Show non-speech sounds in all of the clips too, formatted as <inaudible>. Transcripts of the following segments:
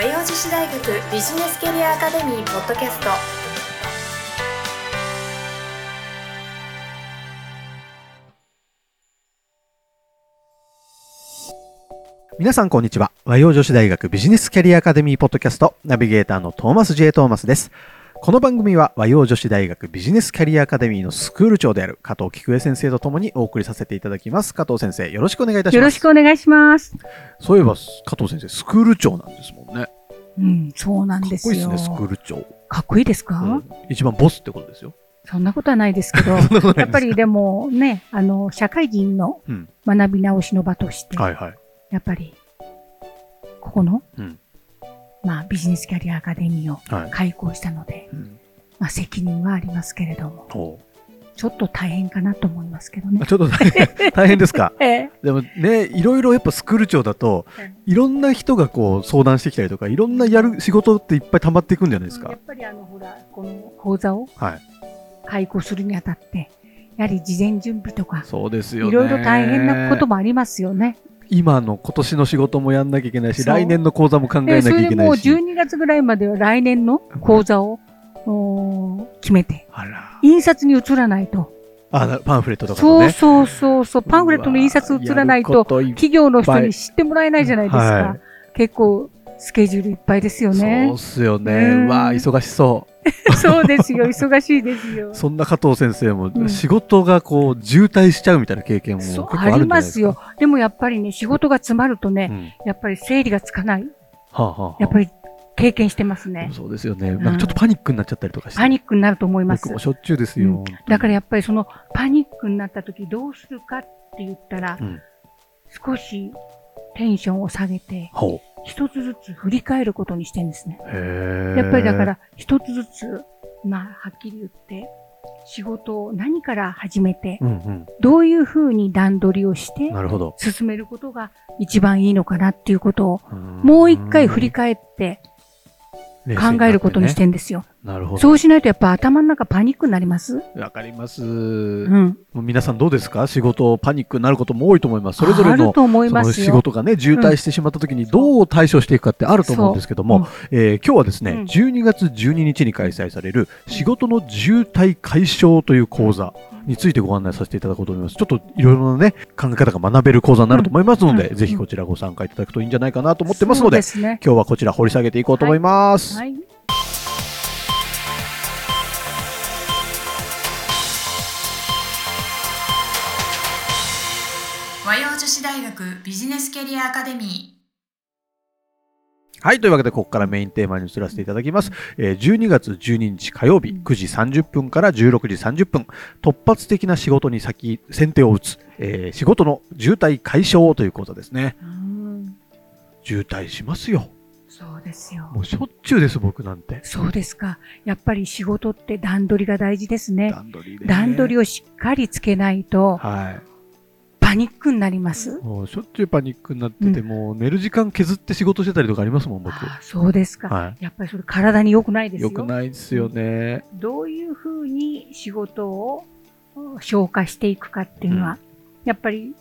和洋女子大学ビジネスキャリアアカデミーポッドキャスト皆さんこんにちは。和洋女子大学ビジネスキャリアアカデミーポッドキャストナビゲーターのトーマス J. トーマスです。この番組は和洋女子大学ビジネスキャリアアカデミーのスクール長である加藤菊江先生とともにお送りさせていただきます。加藤先生、よろしくお願いいたします。よろしくお願いします。そういえば、加藤先生、スクール長なんですもんね。うん、そうなんですよ。かっこいいですね、スクール長。かっこいいですか、うん一番ボスってことですよ。そんなことはないですけど、<laughs> やっぱりでもね、あの、社会人のうん学び直しの場として、はいはい。やっぱり、ここの、うんまあ、ビジネスキャリアアカデミーをはい。開校したので、うんまあ、責任はありますけれども、ほちょっと大変かなと思いますけどね。ちょっと大変 <laughs> 大変ですか？ええでもね、いろいろやっぱスクール長だと、いろんな人がこう相談してきたりとか、いろんなやる仕事っていっぱい溜まっていくんじゃないですか？やっ。ぱりあの、ほら、この講座をはい。開講するにあたって、やはり事前準備とか、そうですよね。いろいろ大変なこともありますよね。今の今年の仕事もやんなきゃいけないし、来年の講座も考えなきゃいでそれでもうけないし。12月ぐらいまでは来年の講座を、決めて、あら。印刷に移らないと。あ、なパンフレットとかそう。そうそうそう、パンフレットの印刷移らないと、と、企業の人に知ってもらえないじゃないですか。は結構、スケジュールいっぱいですよそうねっ。すよね。うんうわあ忙しそ <laughs> そうですよ、忙しいですよう。<laughs> そんな加藤先生もうん仕事がこう渋滞しちゃうみたいな経験も結構あるんじゃありないですか？ますよ。でもやっぱりね、仕事が詰まるとね、うん。やっぱり整理がつかない。はあはあはあやっぱり経験してますね。そうですよね。なんかちょっとパニックになっちゃったりとかして。パニックになると思います僕。もしょっちゅうですようん。だからやっぱりそのパニックになった時どうするかって言ったら、うん少しテンションを下げて。一つずつ振り返ることにしてるんですね。やっぱりだか、ら一つずつ、まあはっきり言って、仕事を何から始めて、うんどういうふうに段取りをしうん。て。進めることが一番いいのかなっていうことを、んもう一回振り返って考えることにしてんですよ。なるほど。そうしないとやっぱ頭の中パニックになります？わかります。うん。もう皆さんどうですか？仕事パニックになることも多いと思います。それぞれのの。仕事がね、渋滞してしまった時にどう対処していくかってあると思うんですけども、えー今日はですね、うん12月12日に開催される仕事の渋滞解消という講座についてご案内させていただこうと思います。ちょっといろいろなね、考え方が学べる講座になると思いますので、うんぜひこちらご参加いただくといいんじゃないかなと思ってますので、ですね。今日はこちら掘り下げていこうと思います。はい。和洋女子大学ビジネスキャリアアカデミはい。というわけで、ここからメインテーマに移らせていただきます。えー12月12日火曜日9時30分から16時30分、突発的な仕事に先、先手を打つ、えー仕事の渋滞解消という講座ですね。うん渋滞しますよ。そうですよ。もうしょっちゅうです、僕なんて。そうですか。やっぱり仕事って段取りが大事ですね。段取りで、段取りをしっかりつけないとはい。パニックになります。しょっちゅうパニックになってて、うもう寝る時間削って仕事してたりとかありますもん、僕。そうですか。はやっぱりそれ体に良くないでい。すよ。よくないですよね。どういうふうに仕事を消化していくかっていうのは、うんやっぱり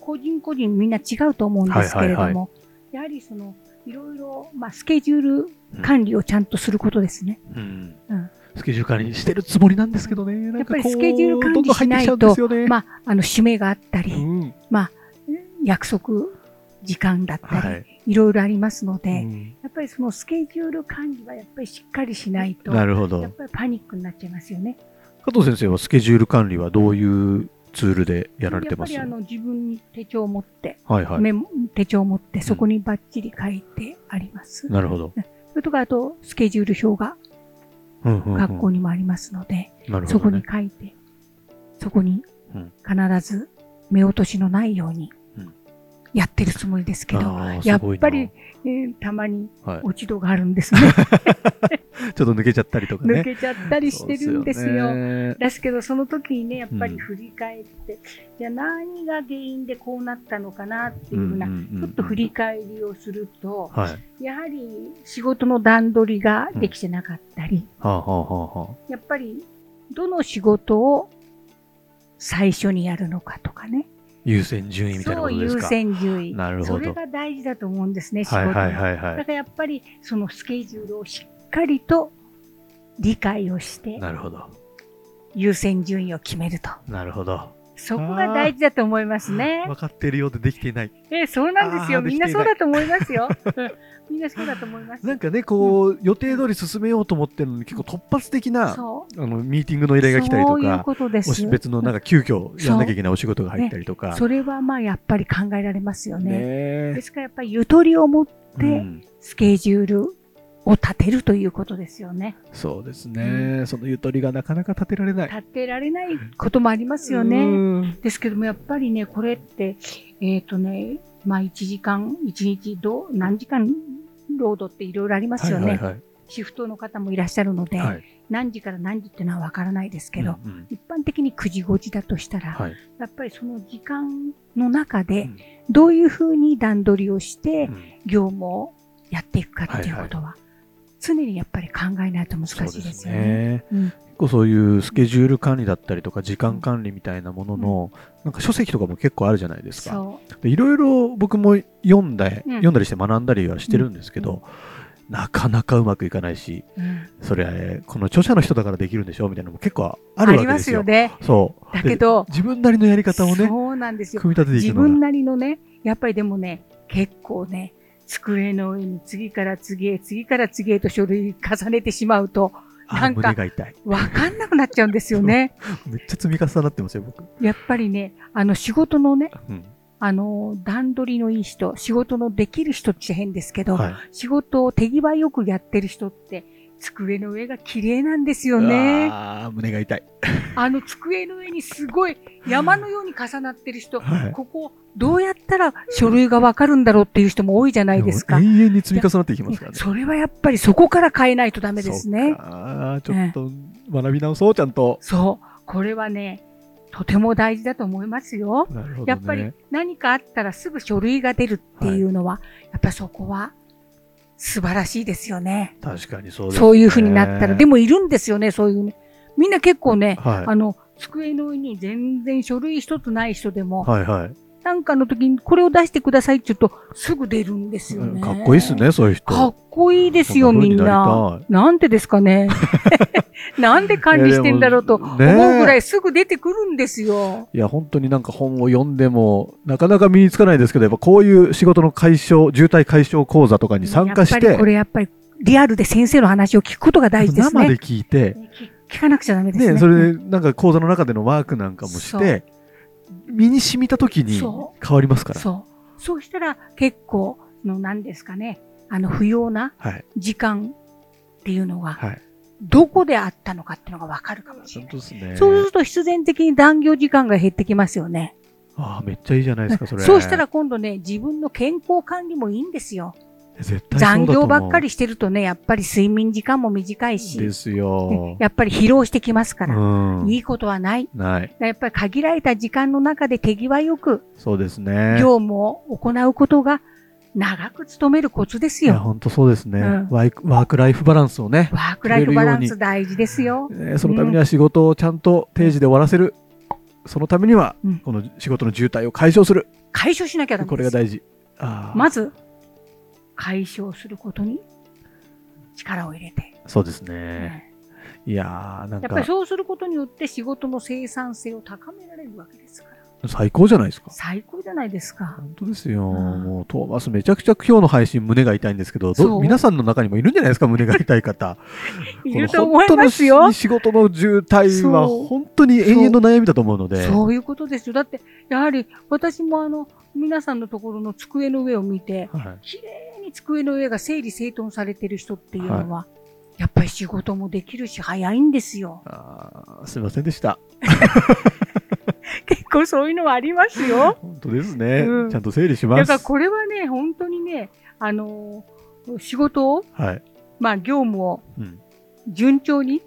個人個人みんな違うと思うんですけれども、はいはいやはりそのいろいろ、まあ、スケジュール管理をちゃんとすることですね。うん。うんスケジュール管理してるつもりなんですけどね。やっぱりスケジュール管理どんどん入ってきちゃうんですよね。まあ、あの、締めがあったり、うん。約束時間だったり、はい。いろいろありますので、うんやっぱりそのスケジュール管理はやっぱりしっかりしないと、なるほどやっ。ぱりパニックになっちゃいますよね。加藤先生はスケジュール管理はどういうツールでやられてます？やっぱりあの自分に手帳を持って、はいはい。メモ手帳を持って、そこにバッチリ書いてあります。なるほど。それとか、あと、スケジュール表がうんうんうん学校にもありますので、そこに。書いて、そこにうん必ず目落としのないようにうんやってるつもりですけど、やっぱり、えーたまにはい、落ち度があるんですね。<laughs> ちょっと抜けちゃったりとかね。抜けちゃったりしてるんですよ。そうねですけど、その時にね、やっぱうんり振り返って、じゃあ何が原因でこうなったのかなっていうふうな、んんんちょっと振り返りをすると、はい。やはり仕事の段取りができてなかったり、やっぱりどの仕事を最初にやるのかとかね、優先順位みたいなことですか？先順位。なるほどそれが大事だと思うんですね、仕事の。はいはいはいはい。だからやっぱり、そのスケジュールをしっかりと理解をして、なるほど。優先順位を決めると。なるほど。そこが大事だと思いますね。分かっているようでできていない。えそうなんですよ。みんなそうだと思いますよ。うんみんなそうだと思います。なんかね、こう、予定通り進めようと思ってるのに結構突発的な、そう。あの、ミーティングの依頼が来たりとそういう別のなんか急遽やんなきゃいけないお仕事が入ったりとか。それはまあやっぱり考えられますよね。ねですからやっぱりゆとりを持っえてうんスケジュールを立てるということですよね。そうですね。そのゆとりがなかなか立てられない。立てられないこともありますようね。んですけどもやっぱりね、これって、えっ、とね、まあ1時間、1日どう、何時間労働っていろいろありますよね。はいはいはいシフトの方もいらっしゃるので、はい何時から何時っていうのはわからないですけど、うんうん一般的に9時5時だとしたら、はいやっぱりその時間の中でうんどういうふうに段取りをしてうん業務をやっていくかっていうことは、常にやっぱり考えないと難しいですよね。うん結構そういうスケジュール管理だったりとか時間管理みたいなものの、なんか書籍とかも結構あるじゃないですか。いろいろ僕も読んで、うん読んだりして学んだりはしてるんですけど、うんなかなかうまくいかないし、うんそれこの著者の人だからできるんでしょ？みたいなのも結構あありまるわけですよ。すよね。そう。だけどで自分なりのやり方をね、そうなんですよ。組み立ててい自くのが。分なりのね、やっぱりでもね、結構ね、机の上に次から次へ、次から次へと書類重ねてしまうと、あなんか。わかんなくなっちゃうんですよね。<laughs> めっちゃ積み重なってますよ、僕。やっぱりね、あの仕事のね、うん。あの、段取りのいい人、仕事のできる人って変ですけど、はい。仕事を手際よくやってる人って、机の上が綺麗なんですよね。ああ、胸が痛い。あの机の上にすごい山のように重なってる人、はいここどうやったら書類がわかるんだろうっていう人も多いじゃないですか永遠に積み重なっていきますからね。それはやっぱりそこから変えないとダメですね。ああ、ちょっと学び直そう、ちゃんと。そう。これはね、とても大事だと思いますよ。ね。やっぱり何かあったらすぐ書類が出るっていうのは、やっぱりそこは素晴らしいですよね。確かにそうです、ね。そういうふうになったら。でも、もいるんですよね、そういうね。みんな結構ね、はい。あの、机の上に全然書類一つない人でも、はいはい。なんかの時にこれを出してくださいって言うと、すぐ出るんですよね。かっこいいっすね、そういう人。かっこいいですよ、みんななんでですかね。<laughs> なんで管理してんだろうと思うぐらいすぐ出てくるんですよ。いや、本当になんか本を読んでも、なかなか身につかないですけど、やっぱこういう仕事の解消、渋滞解消講座とかに参加してやっぱりこ、れやっぱりリアルで先生の話を聞くことが大事ですね。生で聞いて、聞聞かなくちゃダメですね。ね、それでなんか講座の中でのワークなんかもして、身に染みた時にそ変わりますから。そう。そうしたら結構の何ですかね、あの不要なはい。時間っていうのがはい。どこであったのかっていうのがわかるかもしれない。本当ですね。そうすると必然的に残業時間が減ってきますよね。ああ、めっちゃいいじゃないですか、それ。そうしたら今度ね、自分の健康管理もいいんですよ。残業ばっかりしてるとね、やっぱり睡眠時間も短いし、ですよ。<laughs> やっぱり疲労してきますかうら、ん。いいことはない。ない。やっぱり限られた時間の中で手際よくそうですね。業務を行うことが長く務めるコツですいや、よ。本当そうですね。うんワイクワークライフバランスをね、ワークライフバランス大事ですよ。えーそのためには仕事をちゃんと定時で終わらせる。そのためにはうん、この仕事の渋滞を解消する。解消しなきゃダメです。これが大事。まず、解消することに力を入れて。そうですうんね。いやー、なんやっぱりか、そうすることによって仕事の生産性を高められるわけですから。最高じゃないですか。最高じゃないですか。本当ですよ。うんもう、トーマスめちゃくちゃ今日の配信胸が痛いんですけど、ど皆さんの中にもいるんじゃないですか、胸が痛い方。<laughs> いると思いますよ。仕事の渋滞は本当に永遠の悩みだと思うので。そういうことですよ。だって、やはり私もあの、皆さんのところの机の上を見て、はい綺麗に机の上が整理整頓されてる人っていうのは、やっぱり仕事もできるし早いんですよ。あーすいませんでした。<laughs> 結構そういうのはありますよ。本当ですね。うんちゃんと整理します。だからこれはね、本当にね、あのー仕事を、はい。まあ業務をうん。順調に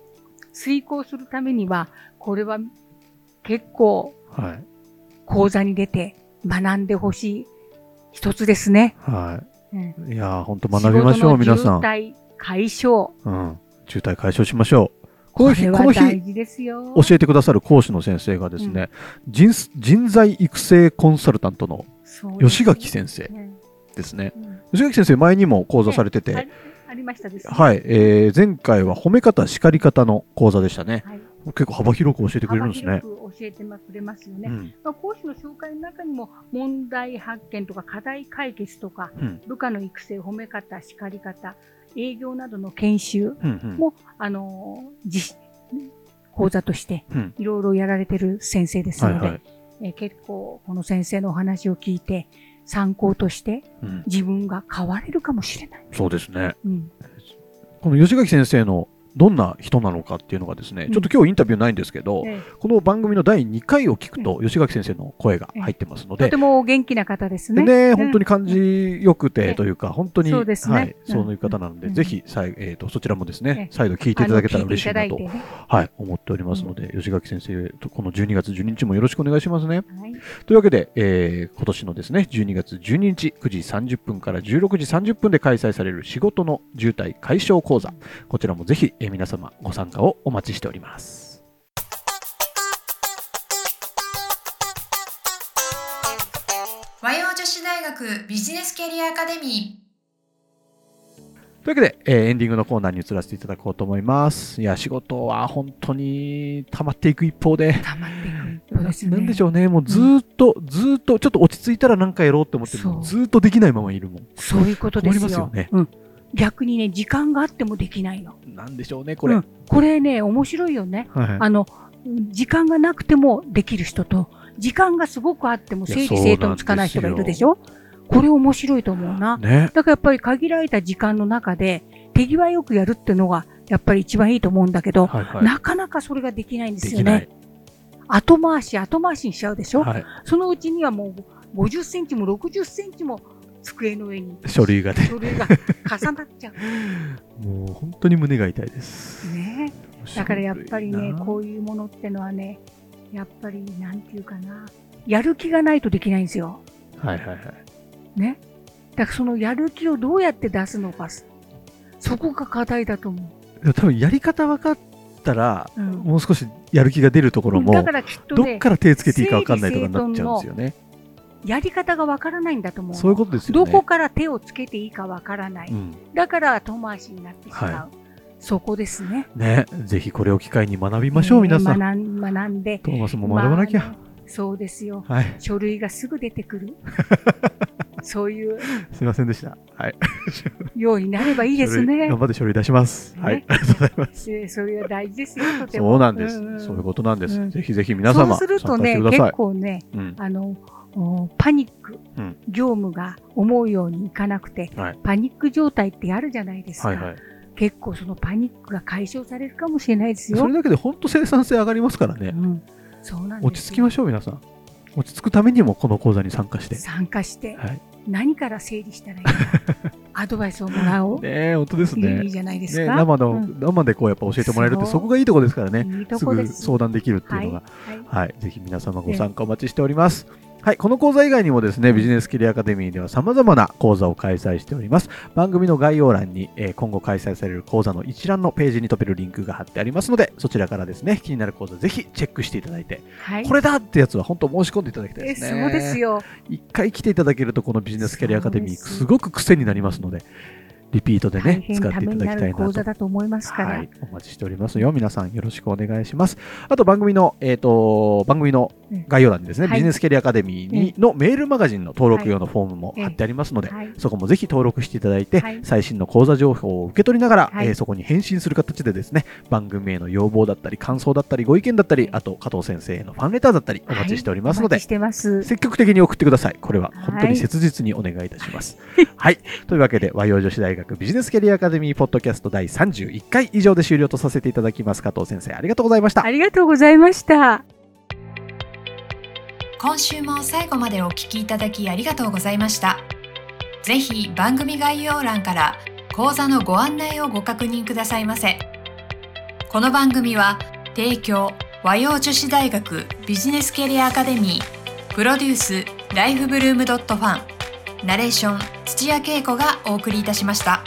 遂行するためには、これは結構はい。講座に出て学んでほしい一つですね。はうんい。いやー、本当学びましょう、皆さん。渋滞解消。うん。渋滞解消しましょう。この日、この日。教えてくださる講師の先生がですね、人人材育成コンサルタントの吉垣先生ねですね。うん吉垣先生、前にも講座されてあて、ありましたですね。はい、えー、前回は褒め方、叱り方の講座でしたね。はい結構幅広く教えてくれるんですね。幅広く教えてくれますよね。うん。まあ、講師の紹介の中にも問題発見とか課題解決とかうん。部下の育成、褒め方、叱り方、営業などの研修うん。うん。も、あのー実講座としてうん。いろいろやられてる先生ですので、はいはい。えー結構この先生のお話を聞いて参考としてうん。自分が変われるかもしれない。そうですね。うん、この吉垣先生のどんな人なのかっていうのがですね、うん。ちょっと今日インタビューないんですけど、えこの番組の第2回を聞くと、吉垣先生の声が入ってますのでーとて、も元気な方ですね。でね、うん本当に感じよくてねというか、本当に、そうですね。はい、うん。そういう方なので、うん。ぜひ、えーと、そちらもですねね、再度聞いていただけたら嬉しいなとはい、思っておりますので、吉垣先生とこの12月12日もよろしくお願いしますね。はい。というわけで、えー今年のですね、12月12日9時30分から16時30分で開催される仕事の渋滞解消講座、こちらもぜひ、えー皆様ご参加をお待ちしております。和洋女子大学ビジネスキャリアアカデミというわけで、えーエンディングのコーナーに移らせていただこうと思います。いや、仕事は本当に溜まっていく一方で、たまっていくね。なんでしょうね、もうずーっと、ずーっと、ちょっと落ち着いたら何かやろうって思っても、そうずーっとできないままいるもん。そういうことですよ。困りますよねうん。逆にね、時間があってもできないの。なんでしょうね、これ。うんこれね、面白いよね。はいあの、時間がなくてもできる人と、時間がすごくあっても整理整頓つかない人がいるでしょ？これ面白いと思うな。ね。だからやっぱり限られた時間の中で手際よくやるっていうのがやっぱり一番いいと思うんだけど、はいはい。なかなかそれができないんですきないね。。後回し後回しにしちゃうでしょ、はい。そのうちにはもう50センチも60センチも机の上に書類がね。書類が重なっちゃう。<laughs> もう本当に胸が痛いです。ねだからやっぱりね、こう。ういうものってのはね、やっぱりなんていうかな、やる気がないとできないんですよ。はいはいはい。ね。だからそのやる気をどうやって出すのか、そこが課題だと思でも多分やり方分かったら、う。うんもう少しやる気が出るところも、だからきっとねどっ、から手つけていいか分かんないとかになっちゃうんですよね。やり方がわからないんだと思うの。そういうことですよね。どこから手をつけていいかわからない。うん。だから後回しになってしまう。はそこですね。ね。ぜひこれを機会に学びましょう、皆さん。学ん学んで。トーマスも学ばなきゃ。まあねそうですよ。はい。書類がすぐ出てくる。<laughs> そういうすいませんでした。はい。ようになればいいですね頑。張って書類出します。はい。ねありがとうございます。えーそれは大事ですよ、とても。そうなんです。んんそういうことなんです。うんぜひぜひ皆様、そうするとね、結ください。構ね、うん。あの、おパニック、うん業務が思うようにいかなくて、はいパニック状態ってあるじゃないですか。はいはい。結構そのパニックが解消されるかもしれないですよ。それだけで本当生産性上がりますからね。うん、そうなん落ち着きましょう、皆さん。落ち着くためにもこの講座に参加して。参加して、はい。何から整理したらいいか、アドバイスをもらおう。<laughs> ねえ、本当ですいねい。じゃないですね、か。生の、うん生でこうやっぱ教えてもらえるってそこがいいところですからね。いいとすぐ。相談できるっていうのが。はいはい、ぜひ皆様ご参加お待ちしております。はい、この講座以外にもですね、ビジネスキャリアアカデミーでは様々な講座を開催しております。番組の概要欄に、えー今後開催される講座の一覧のページに飛べるリンクが貼ってありますので、そちらからですね、気になる講座ぜひチェックしていただいて、はい。これだってやつは本当申し込んでいただきたいえですね。そうですよ。一回来ていただけると、このビジネスキャリアアカデミー、すごく癖になりますので、リピートで大ね、使っていただきたいなと講座だと思いますから。はい、お待ちしておりますよ。皆さんよろしくお願いします。あと番組の、えっ、と、番組の概要欄にですね、はいビジネスキャリアアカデミーに、のメールマガジンの登録用のフォームも貼ってありますので、はい。そこもぜひ登録していただいて、はい最新の講座情報を受け取りながら、はいえーそこに返信する形でですね、番組への要望だったり、感想だったり、ご意見だったり、あと加藤先生へのファンレターだったり、お待ちしておりますので。積極的に送ってください。これははい本当に切実にお願いいたします。はい。というわけで、和洋女子大学ビジネスキャリアアカデミーポッドキャスト第31回以上で終了とさせていただきます。加藤先生、ありがとうございましたあ。りがとうございました。今週も最後までお聞きいただきありがとうございましたぜひ番組概要欄から講座のご案内をご確認くださいませこの番組は提供和洋女子大学ビジネスキャリアアカデミープロデュースライフブルームドットファンナレーション土屋恵子がお送りいたしました。